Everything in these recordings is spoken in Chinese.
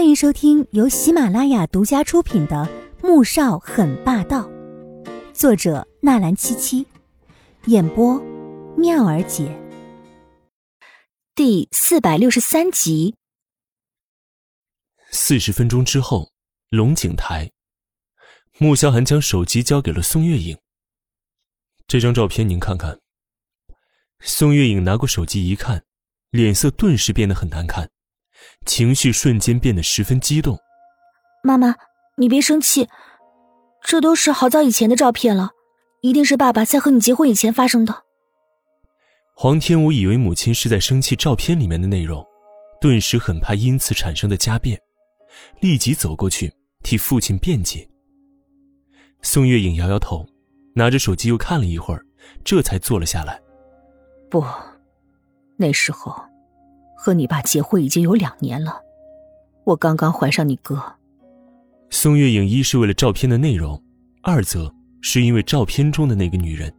欢迎收听由喜马拉雅独家出品的《穆少很霸道》，作者纳兰七七，演播妙儿姐。第四百六十三集。四十分钟之后，龙井台，穆萧寒将手机交给了宋月影。这张照片您看看。宋月影拿过手机一看，脸色顿时变得很难看。情绪瞬间变得十分激动。妈妈，你别生气，这都是好早以前的照片了，一定是爸爸在和你结婚以前发生的。黄天武以为母亲是在生气照片里面的内容，顿时很怕因此产生的家变，立即走过去替父亲辩解。宋月影摇摇头，拿着手机又看了一会儿，这才坐了下来。不，那时候。和你爸结婚已经有两年了，我刚刚怀上你哥。宋月影一是为了照片的内容，二则是因为照片中的那个女人，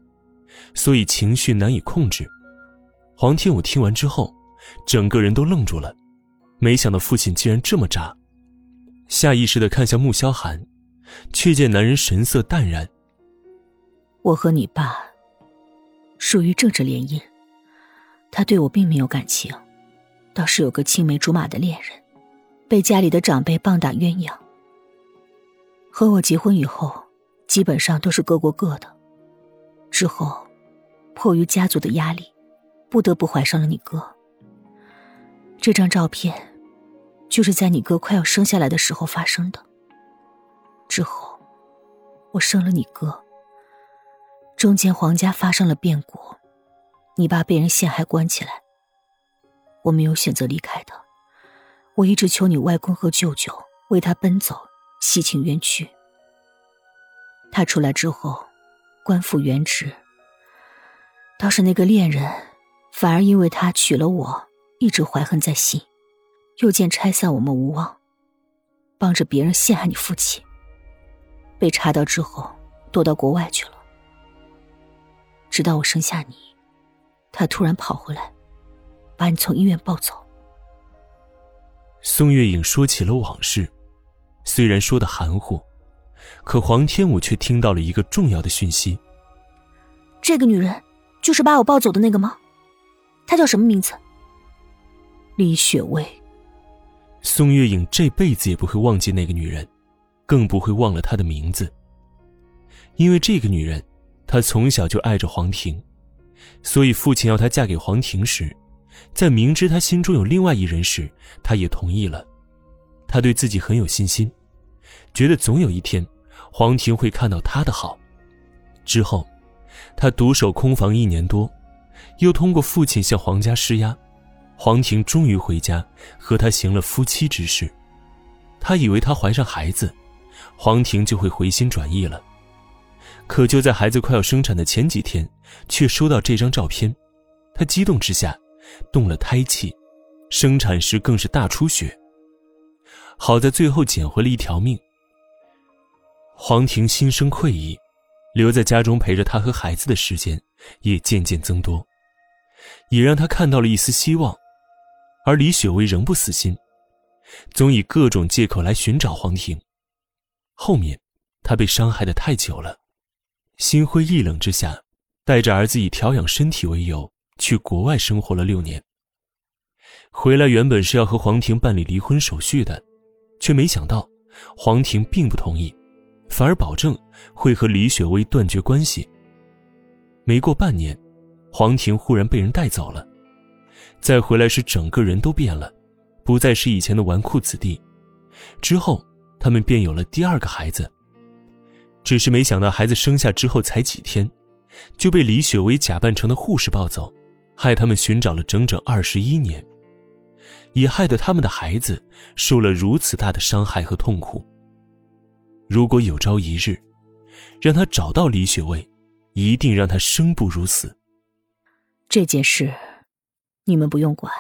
所以情绪难以控制。黄天武听完之后，整个人都愣住了，没想到父亲竟然这么渣，下意识的看向穆萧寒，却见男人神色淡然。我和你爸属于政治联姻，他对我并没有感情。倒是有个青梅竹马的恋人，被家里的长辈棒打鸳鸯。和我结婚以后，基本上都是各过各的。之后，迫于家族的压力，不得不怀上了你哥。这张照片，就是在你哥快要生下来的时候发生的。之后，我生了你哥。中间皇家发生了变故，你爸被人陷害关起来。我没有选择离开的，我一直求你外公和舅舅为他奔走，洗清冤屈。他出来之后，官复原职。倒是那个恋人，反而因为他娶了我，一直怀恨在心，又见拆散我们无望，帮着别人陷害你父亲。被查到之后，躲到国外去了。直到我生下你，他突然跑回来。把你从医院抱走。宋月影说起了往事，虽然说的含糊，可黄天武却听到了一个重要的讯息。这个女人就是把我抱走的那个吗？她叫什么名字？李雪薇。宋月影这辈子也不会忘记那个女人，更不会忘了她的名字。因为这个女人，她从小就爱着黄婷，所以父亲要她嫁给黄婷时。在明知他心中有另外一人时，他也同意了。他对自己很有信心，觉得总有一天，黄婷会看到他的好。之后，他独守空房一年多，又通过父亲向黄家施压，黄婷终于回家和他行了夫妻之事。他以为他怀上孩子，黄婷就会回心转意了。可就在孩子快要生产的前几天，却收到这张照片，他激动之下。动了胎气，生产时更是大出血。好在最后捡回了一条命。黄婷心生愧意，留在家中陪着他和孩子的时间也渐渐增多，也让他看到了一丝希望。而李雪薇仍不死心，总以各种借口来寻找黄婷。后面，他被伤害的太久了，心灰意冷之下，带着儿子以调养身体为由。去国外生活了六年，回来原本是要和黄婷办理离婚手续的，却没想到黄婷并不同意，反而保证会和李雪薇断绝关系。没过半年，黄婷忽然被人带走了，再回来时整个人都变了，不再是以前的纨绔子弟。之后，他们便有了第二个孩子，只是没想到孩子生下之后才几天，就被李雪薇假扮成的护士抱走。害他们寻找了整整二十一年，也害得他们的孩子受了如此大的伤害和痛苦。如果有朝一日，让他找到李雪薇，一定让他生不如死。这件事，你们不用管，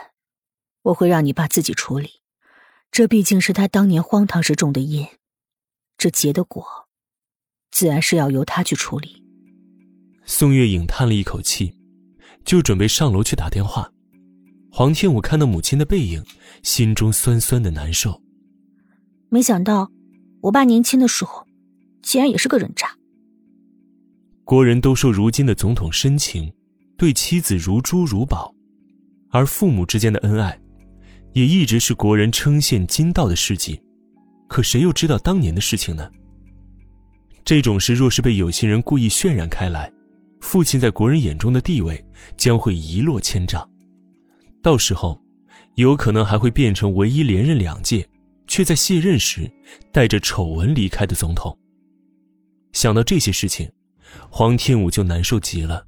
我会让你爸自己处理。这毕竟是他当年荒唐时种的因，这结的果，自然是要由他去处理。宋月影叹了一口气。就准备上楼去打电话，黄天武看到母亲的背影，心中酸酸的难受。没想到，我爸年轻的时候，竟然也是个人渣。国人都说，如今的总统深情，对妻子如珠如宝，而父母之间的恩爱，也一直是国人称羡金道的事迹。可谁又知道当年的事情呢？这种事若是被有心人故意渲染开来，父亲在国人眼中的地位将会一落千丈，到时候，有可能还会变成唯一连任两届，却在卸任时带着丑闻离开的总统。想到这些事情，黄天武就难受极了。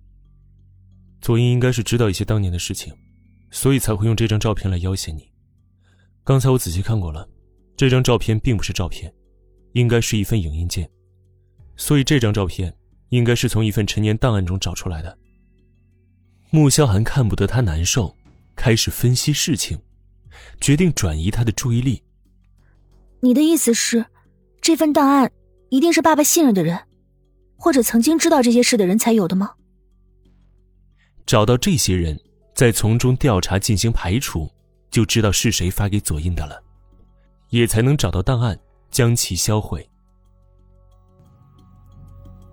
左英应该是知道一些当年的事情，所以才会用这张照片来要挟你。刚才我仔细看过了，这张照片并不是照片，应该是一份影印件，所以这张照片。应该是从一份陈年档案中找出来的。穆萧寒看不得他难受，开始分析事情，决定转移他的注意力。你的意思是，这份档案一定是爸爸信任的人，或者曾经知道这些事的人才有的吗？找到这些人，再从中调查进行排除，就知道是谁发给左印的了，也才能找到档案，将其销毁。